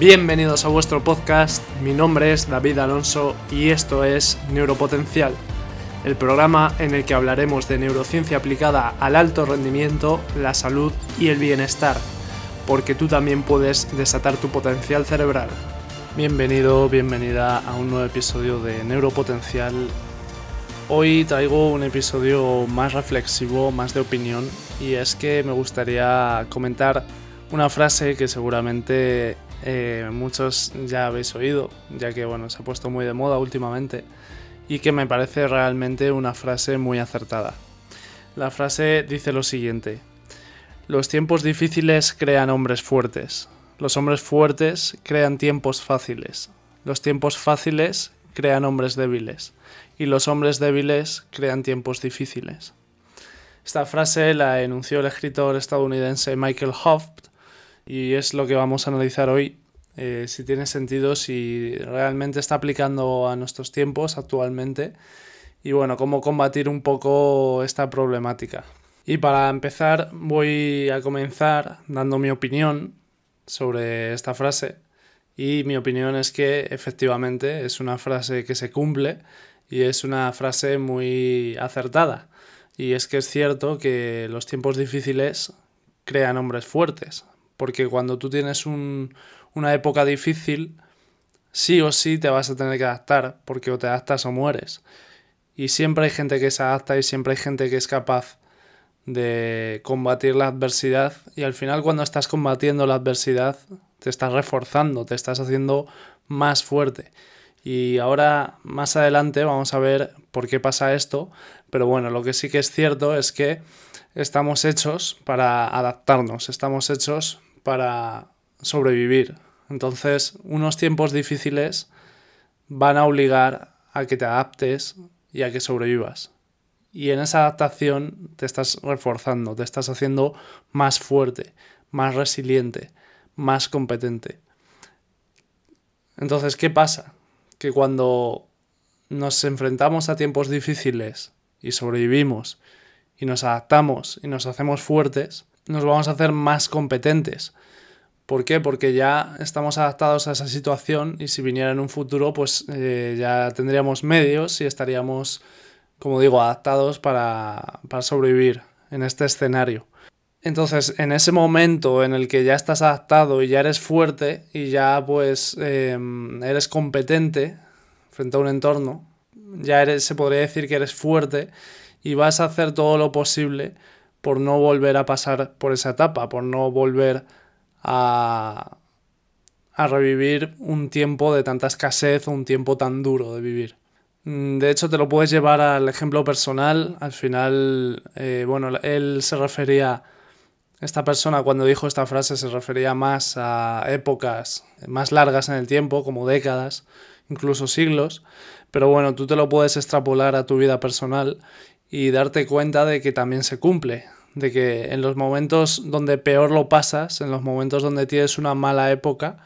Bienvenidos a vuestro podcast, mi nombre es David Alonso y esto es Neuropotencial, el programa en el que hablaremos de neurociencia aplicada al alto rendimiento, la salud y el bienestar, porque tú también puedes desatar tu potencial cerebral. Bienvenido, bienvenida a un nuevo episodio de Neuropotencial. Hoy traigo un episodio más reflexivo, más de opinión, y es que me gustaría comentar una frase que seguramente eh, muchos ya habéis oído, ya que bueno, se ha puesto muy de moda últimamente y que me parece realmente una frase muy acertada. La frase dice lo siguiente, los tiempos difíciles crean hombres fuertes, los hombres fuertes crean tiempos fáciles, los tiempos fáciles crean hombres débiles y los hombres débiles crean tiempos difíciles. Esta frase la enunció el escritor estadounidense Michael Hofft y es lo que vamos a analizar hoy, eh, si tiene sentido, si realmente está aplicando a nuestros tiempos actualmente y bueno, cómo combatir un poco esta problemática. Y para empezar voy a comenzar dando mi opinión sobre esta frase y mi opinión es que efectivamente es una frase que se cumple y es una frase muy acertada. Y es que es cierto que los tiempos difíciles crean hombres fuertes porque cuando tú tienes una época difícil, sí o sí te vas a tener que adaptar, porque o te adaptas o mueres. Y siempre hay gente que se adapta y siempre hay gente que es capaz de combatir la adversidad y al final cuando estás combatiendo la adversidad te estás reforzando, te estás haciendo más fuerte. Y ahora más adelante vamos a ver por qué pasa esto, pero bueno, lo que sí que es cierto es que estamos hechos para adaptarnos, estamos hechos para sobrevivir. Entonces, unos tiempos difíciles van a obligar a que te adaptes y a que sobrevivas. Y en esa adaptación te estás reforzando, te estás haciendo más fuerte, más resiliente, más competente. Entonces, ¿qué pasa? Que cuando nos enfrentamos a tiempos difíciles y sobrevivimos y nos adaptamos y nos hacemos fuertes, nos vamos a hacer más competentes. ¿Por qué? Porque ya estamos adaptados a esa situación y si viniera en un futuro, pues eh, ya tendríamos medios y estaríamos, como digo, adaptados para, sobrevivir en este escenario. Entonces, en ese momento en el que ya estás adaptado y ya eres fuerte y ya pues em, eres competente frente a un entorno, ya eres, se podría decir que eres fuerte y vas a hacer todo lo posible por no volver a pasar por esa etapa, por no volver a, revivir un tiempo de tanta escasez un tiempo tan duro de vivir. Mm, de hecho, te lo puedes llevar al ejemplo personal. Al final, eh, bueno, él se refería, esta persona cuando dijo esta frase se refería más a épocas más largas en el tiempo, como décadas, incluso siglos. Pero bueno, tú te lo puedes extrapolar a tu vida personal y darte cuenta de que también se cumple, de que en los momentos donde peor lo pasas, en los momentos donde tienes una mala época,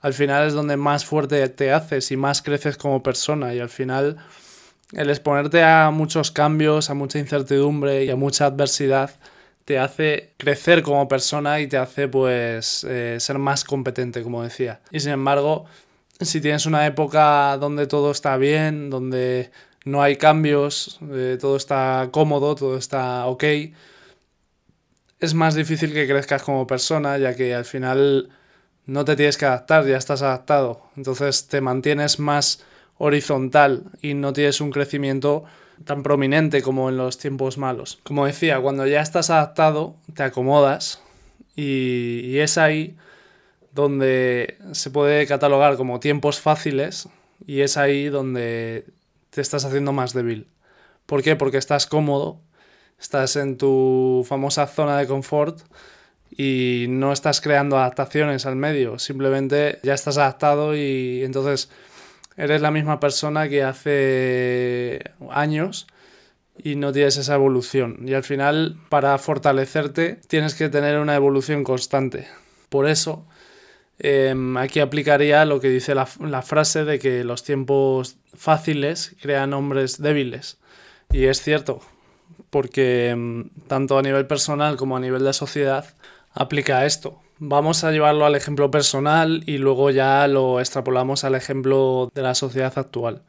al final es donde más fuerte te haces y más creces como persona y al final el exponerte a muchos cambios, a mucha incertidumbre y a mucha adversidad te hace crecer como persona y te hace pues eh, ser más competente, como decía. Y sin embargo, si tienes una época donde todo está bien, donde no hay cambios, eh, todo está cómodo, todo está ok, es más difícil que crezcas como persona, ya que al final no te tienes que adaptar, ya estás adaptado. Entonces te mantienes más horizontal y no tienes un crecimiento tan prominente como en los tiempos malos. Como decía, cuando ya estás adaptado, te acomodas y, y es ahí donde se puede catalogar como tiempos fáciles y es ahí donde te estás haciendo más débil. ¿Por qué? Porque estás cómodo, estás en tu famosa zona de confort y no estás creando adaptaciones al medio, simplemente ya estás adaptado y entonces eres la misma persona que hace años y no tienes esa evolución. Y al final, para fortalecerte, tienes que tener una evolución constante. Por eso, em, aquí aplicaría lo que dice la, frase de que los tiempos fáciles crean hombres débiles. Y es cierto, porque mm, tanto a nivel personal como a nivel de sociedad aplica esto. Vamos a llevarlo al ejemplo personal y luego ya lo extrapolamos al ejemplo de la sociedad actual.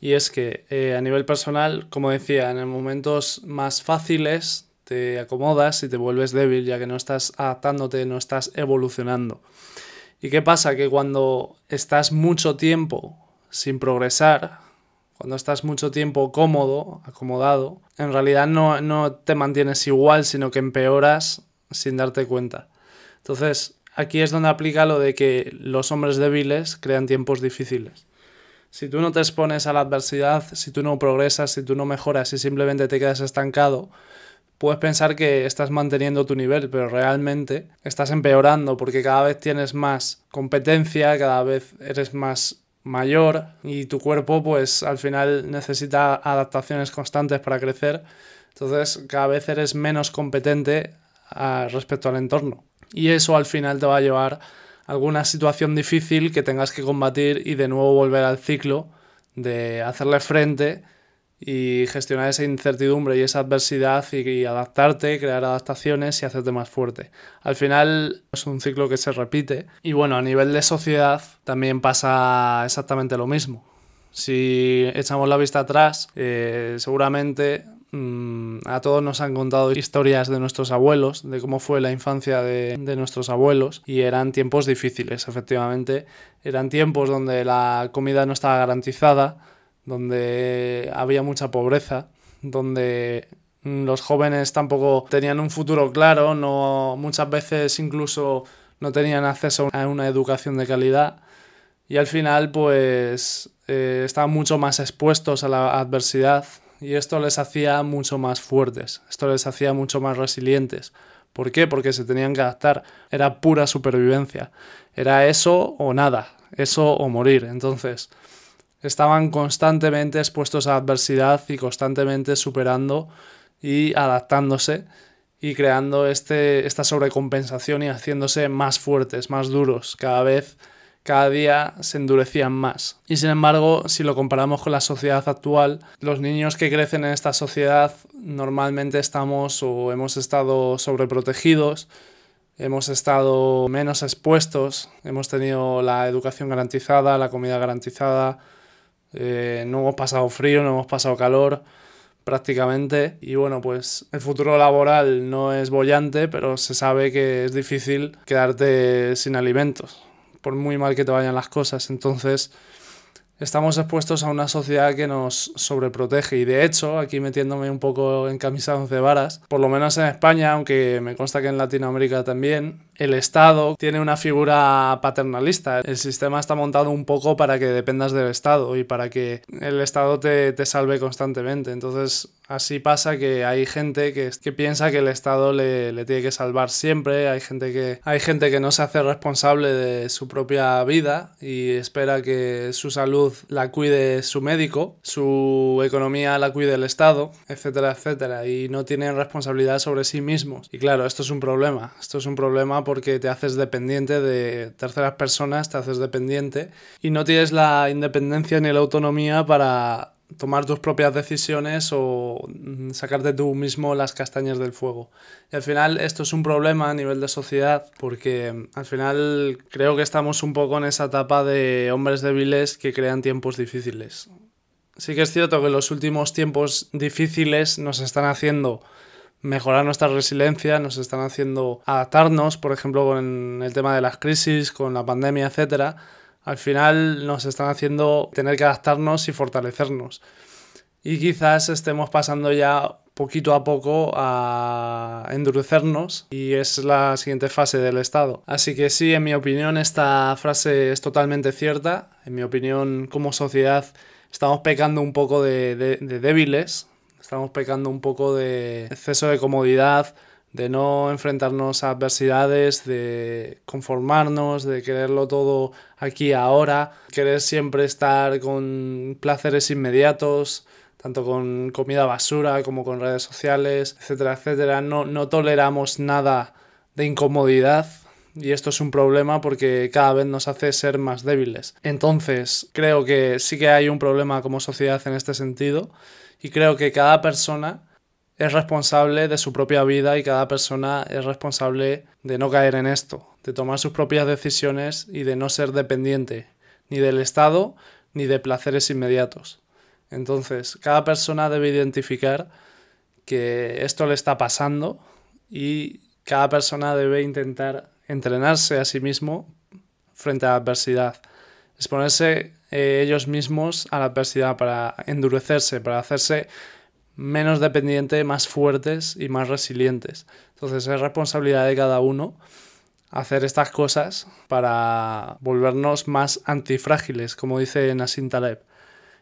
Y es que eh, a nivel personal, como decía, en momentos más fáciles te acomodas y te vuelves débil ya que no estás adaptándote, no estás evolucionando. ¿Y qué pasa? Que cuando estás mucho tiempo sin progresar, cuando estás mucho tiempo cómodo, acomodado, en realidad no, no te mantienes igual, sino que empeoras sin darte cuenta. Entonces, aquí es donde aplica lo de que los hombres débiles crean tiempos difíciles. Si tú no te expones a la adversidad, si tú no progresas, si tú no mejoras y simplemente te quedas estancado, puedes pensar que estás manteniendo tu nivel, pero realmente estás empeorando porque cada vez tienes más competencia, cada vez eres más mayor y tu cuerpo pues al final necesita adaptaciones constantes para crecer. Entonces cada vez eres menos competente ah, respecto al entorno. Y eso al final te va a llevar a alguna situación difícil que tengas que combatir y de nuevo volver al ciclo de hacerle frente y gestionar esa incertidumbre y esa adversidad y, adaptarte, crear adaptaciones y hacerte más fuerte. Al final es un ciclo que se repite y bueno, a nivel de sociedad también pasa exactamente lo mismo. Si echamos la vista atrás, eh, seguramente mm, a todos nos han contado historias de nuestros abuelos, de cómo fue la infancia de, de nuestros abuelos y eran tiempos difíciles, efectivamente. Eran tiempos donde la comida no estaba garantizada, donde había mucha pobreza, donde los jóvenes tampoco tenían un futuro claro, no muchas veces incluso no tenían acceso a una educación de calidad y al final pues eh, estaban mucho más expuestos a la adversidad y esto les hacía mucho más fuertes, esto les hacía mucho más resilientes. ¿Por qué? Porque se tenían que adaptar, era pura supervivencia, era eso o nada, eso o morir. Entonces, estaban constantemente expuestos a adversidad y constantemente superando y adaptándose y creando este, esta sobrecompensación y haciéndose más fuertes, más duros. Cada vez, cada día se endurecían más. Y sin embargo, si lo comparamos con la sociedad actual, los niños que crecen en esta sociedad normalmente estamos o hemos estado sobreprotegidos, hemos estado menos expuestos, hemos tenido la educación garantizada, la comida garantizada, eh, no hemos pasado frío, no hemos pasado calor prácticamente. Y bueno pues el futuro laboral no es bollante pero se sabe que es difícil quedarte sin alimentos por muy mal que te vayan las cosas. Entonces estamos expuestos a una sociedad que nos sobreprotege y de hecho, aquí metiéndome un poco en camisa de varas, por lo menos en España, aunque me consta que en Latinoamérica también, el Estado tiene una figura paternalista. El sistema está montado un poco para que dependas del Estado y para que el Estado te, te salve constantemente. Entonces, Así pasa que hay gente que, que piensa que el Estado le, tiene que salvar siempre, hay gente, que, hay gente que no se hace responsable de su propia vida y espera que su salud la cuide su médico, su economía la cuide el Estado, etcétera, etcétera, y no tienen responsabilidad sobre sí mismos. Y claro, esto es un problema, esto es un problema porque te haces dependiente de terceras personas, te haces dependiente y no tienes la independencia ni la autonomía para tomar tus propias decisiones o mm, sacarte tú mismo las castañas del fuego. Y al final esto es un problema a nivel de sociedad porque mm, al final creo que estamos un poco en esa etapa de hombres débiles que crean tiempos difíciles. Sí que es cierto que los últimos tiempos difíciles nos están haciendo mejorar nuestra resiliencia, nos están haciendo adaptarnos, por ejemplo, con el tema de las crisis, con la pandemia, etcétera al final nos están haciendo tener que adaptarnos y fortalecernos. Y quizás estemos pasando ya poquito a poco a endurecernos y es la siguiente fase del estado. Así que sí, en mi opinión esta frase es totalmente cierta. En mi opinión como sociedad estamos pecando un poco de, de débiles, estamos pecando un poco de exceso de comodidad, de no enfrentarnos a adversidades, de conformarnos, de quererlo todo aquí ahora, querer siempre estar con placeres inmediatos, tanto con comida basura como con redes sociales, etcétera, etcétera. No, no toleramos nada de incomodidad y esto es un problema porque cada vez nos hace ser más débiles. Entonces, creo que sí que hay un problema como sociedad en este sentido y creo que cada persona es responsable de su propia vida y cada persona es responsable de no caer en esto, de tomar sus propias decisiones y de no ser dependiente ni del Estado ni de placeres inmediatos. Entonces, cada persona debe identificar que esto le está pasando y cada persona debe intentar entrenarse a sí mismo frente a la adversidad, exponerse eh, ellos mismos a la adversidad para endurecerse, para hacerse menos dependientes, más fuertes y más resilientes. Entonces es responsabilidad de cada uno hacer estas cosas para volvernos más antifrágiles, como dice Nassim Taleb.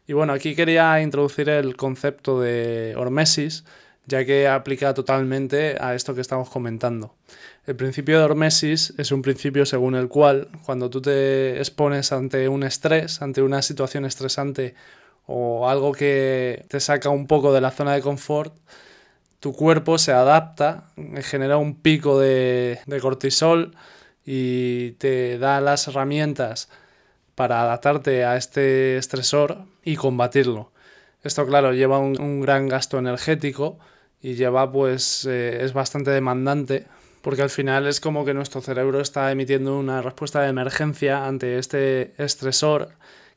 Y bueno, aquí quería introducir el concepto de hormesis, ya que aplica totalmente a esto que estamos comentando. El principio de hormesis es un principio según el cual cuando tú te expones ante un estrés, ante una situación estresante o algo que te saca un poco de la zona de confort, tu cuerpo se adapta, genera un pico de, de cortisol y te da las herramientas para adaptarte a este estresor y combatirlo. Esto, claro, lleva un, gran gasto energético y lleva, pues, eh, es bastante demandante porque al final es como que nuestro cerebro está emitiendo una respuesta de emergencia ante este estresor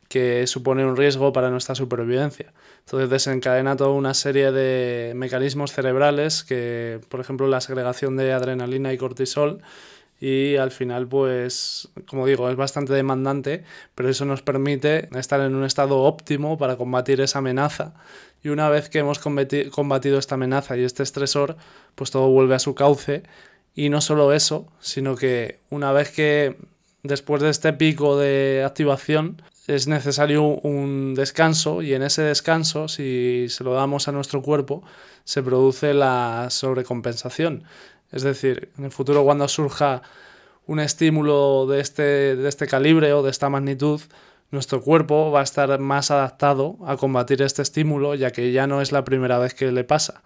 que supone un riesgo para nuestra supervivencia. Entonces desencadena toda una serie de mecanismos cerebrales que, por ejemplo, la segregación de adrenalina y cortisol, y al final pues como digo es bastante demandante pero eso nos permite estar en un estado óptimo para combatir esa amenaza y una vez que hemos combatido esta amenaza y este estresor pues todo vuelve a su cauce y no solo eso sino que una vez que después de este pico de activación es necesario un descanso y en ese descanso si se lo damos a nuestro cuerpo se produce la sobrecompensación es decir, en el futuro cuando surja un estímulo de este, de este calibre o de esta magnitud, nuestro cuerpo va a estar más adaptado a combatir este estímulo, ya que ya no es la primera vez que le pasa,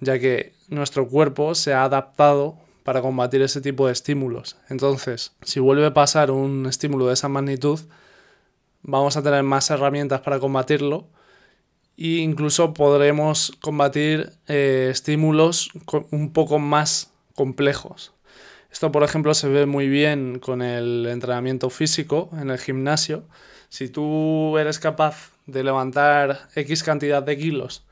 ya que nuestro cuerpo se ha adaptado para combatir ese tipo de estímulos. Entonces, si vuelve a pasar un estímulo de esa magnitud, vamos a tener más herramientas para combatirlo e incluso podremos combatir eh, estímulos un poco más complejos. Esto, por ejemplo, se ve muy bien con el entrenamiento físico en el gimnasio. Si tú eres capaz de levantar X cantidad de kilos,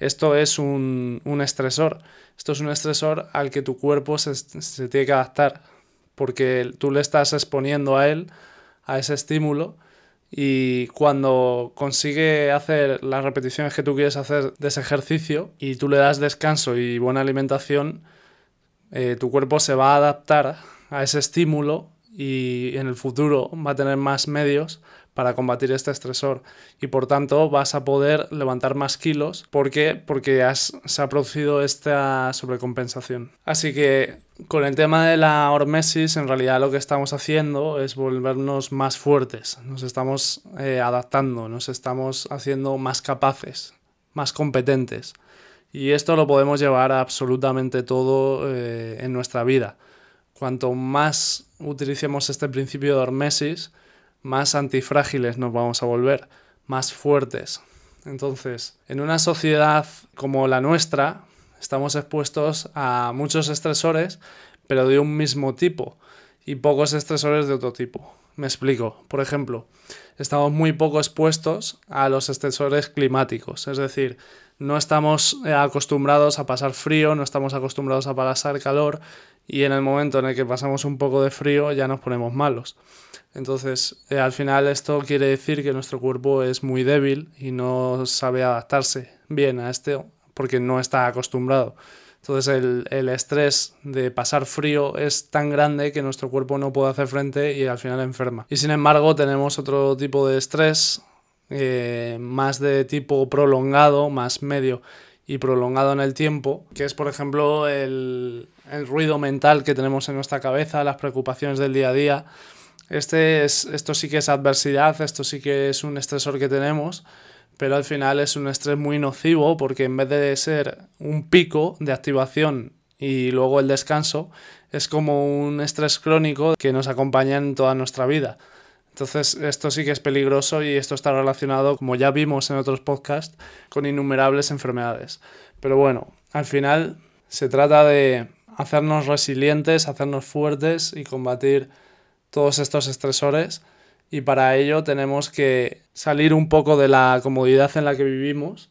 esto es un, estresor. Esto es un estresor al que tu cuerpo se, se tiene que adaptar, porque tú le estás exponiendo a él, a ese estímulo, y cuando consigue hacer las repeticiones que tú quieres hacer de ese ejercicio y tú le das descanso y buena alimentación, eh, tu cuerpo se va a adaptar a ese estímulo y en el futuro va a tener más medios para combatir este estresor y por tanto vas a poder levantar más kilos porque, porque se ha producido esta sobrecompensación. Así que con el tema de la hormesis en realidad lo que estamos haciendo es volvernos más fuertes, nos estamos eh, adaptando, nos estamos haciendo más capaces, más competentes. Y esto lo podemos llevar a absolutamente todo eh, en nuestra vida. Cuanto más utilicemos este principio de hormesis, más antifrágiles nos vamos a volver, más fuertes. Entonces, en una sociedad como la nuestra, estamos expuestos a muchos estresores, pero de un mismo tipo, y pocos estresores de otro tipo. Me explico. Por ejemplo, estamos muy poco expuestos a los estresores climáticos, es decir, no estamos eh, acostumbrados a pasar frío, no estamos acostumbrados a pasar calor y en el momento en el que pasamos un poco de frío ya nos ponemos malos. Entonces, eh, al final esto quiere decir que nuestro cuerpo es muy débil y no sabe adaptarse bien a este porque no está acostumbrado. Entonces el, el, estrés de pasar frío es tan grande que nuestro cuerpo no puede hacer frente y al final enferma. Y sin embargo tenemos otro tipo de estrés eh, más de tipo prolongado, más medio y prolongado en el tiempo, que es por ejemplo el, ruido mental que tenemos en nuestra cabeza, las preocupaciones del día a día. Este es, esto sí que es adversidad, esto sí que es un estresor que tenemos, pero al final es un estrés muy nocivo porque en vez de ser un pico de activación y luego el descanso, es como un estrés crónico que nos acompaña en toda nuestra vida. Entonces esto sí que es peligroso y esto está relacionado, como ya vimos en otros podcasts, con innumerables enfermedades. Pero bueno, al final se trata de hacernos resilientes, hacernos fuertes y combatir todos estos estresores y para ello tenemos que salir un poco de la comodidad en la que vivimos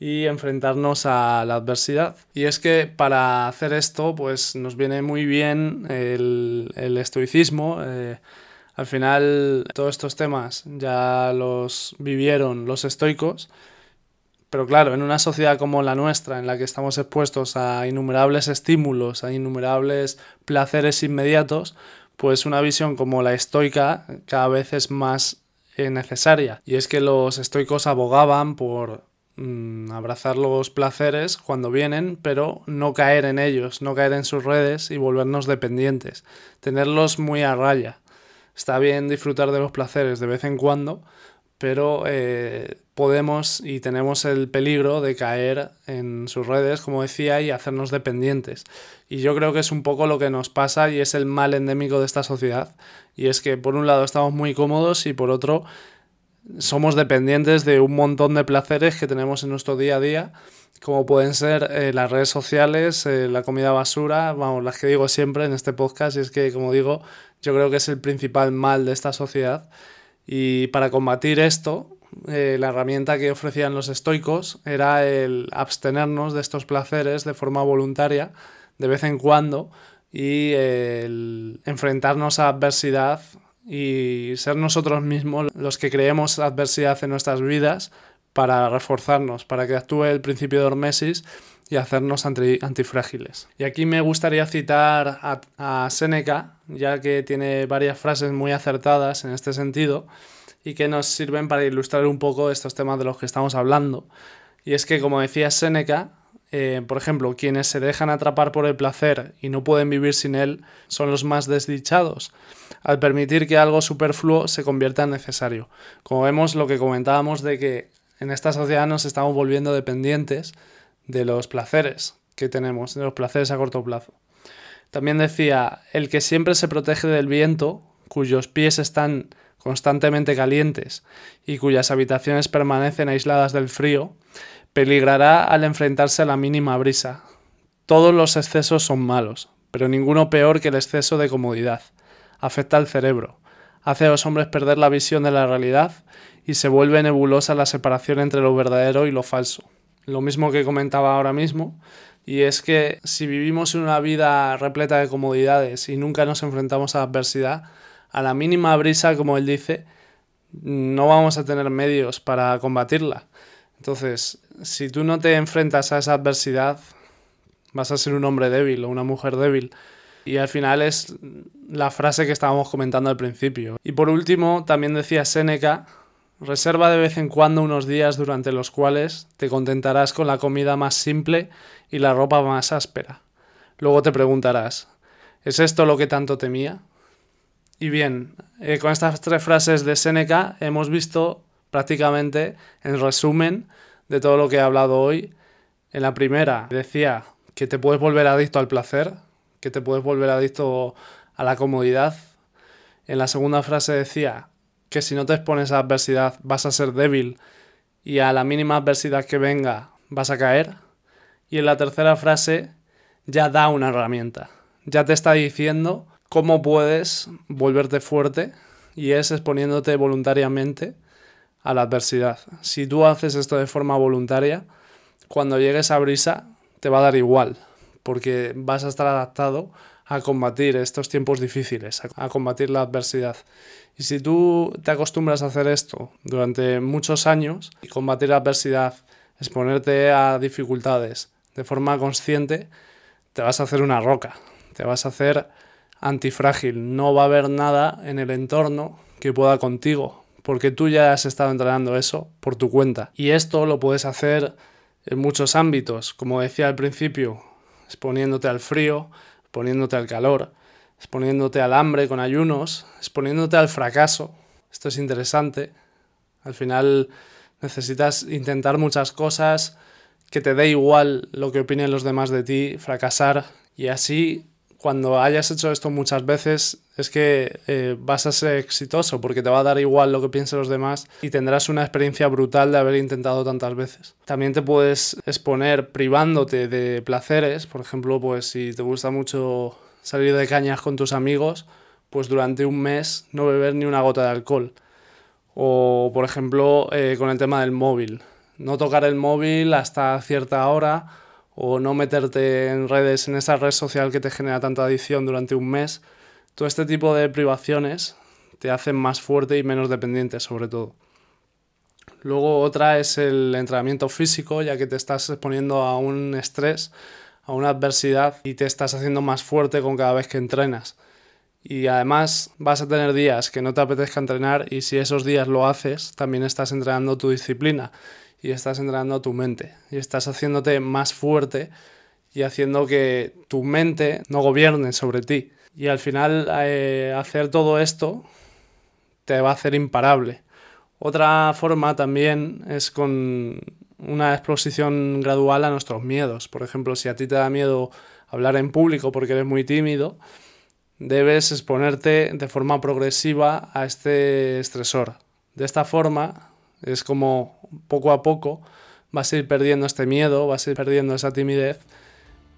y enfrentarnos a la adversidad. Y es que para hacer esto pues nos viene muy bien el, estoicismo. Eh, al final todos estos temas ya los vivieron los estoicos pero claro, en una sociedad como la nuestra, en la que estamos expuestos a innumerables estímulos, a innumerables placeres inmediatos, pues una visión como la estoica cada vez es más eh, necesaria. Y es que los estoicos abogaban por mm, abrazar los placeres cuando vienen, pero no caer en ellos, no caer en sus redes y volvernos dependientes, tenerlos muy a raya. Está bien disfrutar de los placeres de vez en cuando, pero eh, podemos y tenemos el peligro de caer en sus redes, como decía, y hacernos dependientes. Y yo creo que es un poco lo que nos pasa y es el mal endémico de esta sociedad. Y es que por un lado estamos muy cómodos y por otro somos dependientes de un montón de placeres que tenemos en nuestro día a día, como pueden ser eh, las redes sociales, eh, la comida basura, vamos, las que digo siempre en este podcast, y es que, como digo, yo creo que es el principal mal de esta sociedad. Y para combatir esto, eh, la herramienta que ofrecían los estoicos era el abstenernos de estos placeres de forma voluntaria de vez en cuando y el enfrentarnos a adversidad y ser nosotros mismos los que creemos adversidad en nuestras vidas para reforzarnos, para que actúe el principio de hormesis y hacernos antifrágiles. Y aquí me gustaría citar a, a Séneca, ya que tiene varias frases muy acertadas en este sentido y que nos sirven para ilustrar un poco estos temas de los que estamos hablando. Y es que, como decía Séneca, eh, por ejemplo, quienes se dejan atrapar por el placer y no pueden vivir sin él son los más desdichados, al permitir que algo superfluo se convierta en necesario. Como vemos, lo que comentábamos de que en esta sociedad nos estamos volviendo dependientes de los placeres que tenemos, de los placeres a corto plazo. También decía, el que siempre se protege del viento, cuyos pies están constantemente calientes y cuyas habitaciones permanecen aisladas del frío, peligrará al enfrentarse a la mínima brisa. Todos los excesos son malos, pero ninguno peor que el exceso de comodidad. Afecta al cerebro, hace a los hombres perder la visión de la realidad y se vuelve nebulosa la separación entre lo verdadero y lo falso. Lo mismo que comentaba ahora mismo, y es que si vivimos una vida repleta de comodidades y nunca nos enfrentamos a la adversidad, a la mínima brisa, como él dice, no vamos a tener medios para combatirla. Entonces, si tú no te enfrentas a esa adversidad, vas a ser un hombre débil o una mujer débil. Y al final es la frase que estábamos comentando al principio. Y por último, también decía Séneca, reserva de vez en cuando unos días durante los cuales te contentarás con la comida más simple y la ropa más áspera. Luego te preguntarás, ¿es esto lo que tanto temía? Y bien, eh, con estas tres frases de Séneca hemos visto prácticamente el resumen de todo lo que he hablado hoy. En la primera decía que te puedes volver adicto al placer, que te puedes volver adicto a la comodidad. En la segunda frase decía que si no te expones a adversidad vas a ser débil y a la mínima adversidad que venga vas a caer. Y en la tercera frase ya da una herramienta, ya te está diciendo cómo puedes volverte fuerte y es exponiéndote voluntariamente a la adversidad. Si tú haces esto de forma voluntaria, cuando llegues a brisa te va a dar igual, porque vas a estar adaptado a combatir estos tiempos difíciles, a combatir la adversidad. Y si tú te acostumbras a hacer esto durante muchos años y combatir la adversidad, exponerte a dificultades de forma consciente, te vas a hacer una roca, te vas a hacer antifrágil. No va a haber nada en el entorno que pueda contigo, porque tú ya has estado entrenando eso por tu cuenta. Y esto lo puedes hacer en muchos ámbitos, como decía al principio, exponiéndote al frío, exponiéndote al calor, exponiéndote al hambre con ayunos, exponiéndote al fracaso. Esto es interesante. Al final necesitas intentar muchas cosas, que te dé igual lo que opinen los demás de ti, fracasar y así cuando hayas hecho esto muchas veces es que eh, vas a ser exitoso porque te va a dar igual lo que piensen los demás y tendrás una experiencia brutal de haber intentado tantas veces. También te puedes exponer privándote de placeres, por ejemplo, pues si te gusta mucho salir de cañas con tus amigos, pues durante un mes no beber ni una gota de alcohol. O, por ejemplo, eh, con el tema del móvil. No tocar el móvil hasta cierta hora o no meterte en redes, en esa red social que te genera tanta adicción durante un mes. Todo este tipo de privaciones te hacen más fuerte y menos dependiente, sobre todo. Luego otra es el entrenamiento físico, ya que te estás exponiendo a un estrés, a una adversidad y te estás haciendo más fuerte con cada vez que entrenas. Y además vas a tener días que no te apetezca entrenar y si esos días lo haces, también estás entrenando tu disciplina y estás entrenando tu mente y estás haciéndote más fuerte y haciendo que tu mente no gobierne sobre ti. Y al final eh, hacer todo esto te va a hacer imparable. Otra forma también es con una exposición gradual a nuestros miedos. Por ejemplo, si a ti te da miedo hablar en público porque eres muy tímido, debes exponerte de forma progresiva a este estresor. De esta forma es como poco a poco vas a ir perdiendo este miedo, vas a ir perdiendo esa timidez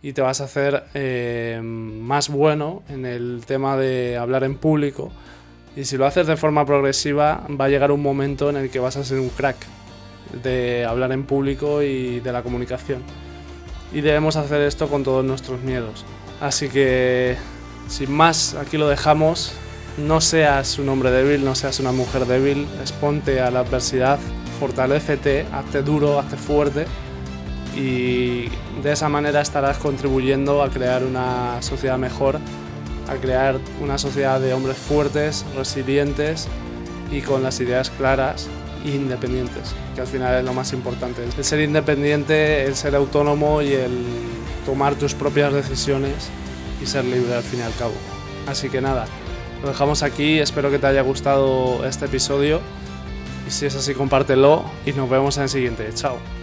y te vas a hacer eh, más bueno en el tema de hablar en público. Y si lo haces de forma progresiva, va a llegar un momento en el que vas a ser un crack de hablar en público y de la comunicación. Y debemos hacer esto con todos nuestros miedos. Así que, sin más, aquí lo dejamos. No seas un hombre débil, no seas una mujer débil, exponte a la adversidad, fortalécete, hazte duro, hazte fuerte y de esa manera estarás contribuyendo a crear una sociedad mejor, a crear una sociedad de hombres fuertes, resilientes y con las ideas claras e independientes, que al final es lo más importante. El ser independiente, el ser autónomo y el tomar tus propias decisiones y ser libre al fin y al cabo. Así que nada, lo dejamos aquí, espero que te haya gustado este episodio y si es así compártelo y nos vemos en el siguiente. Chao.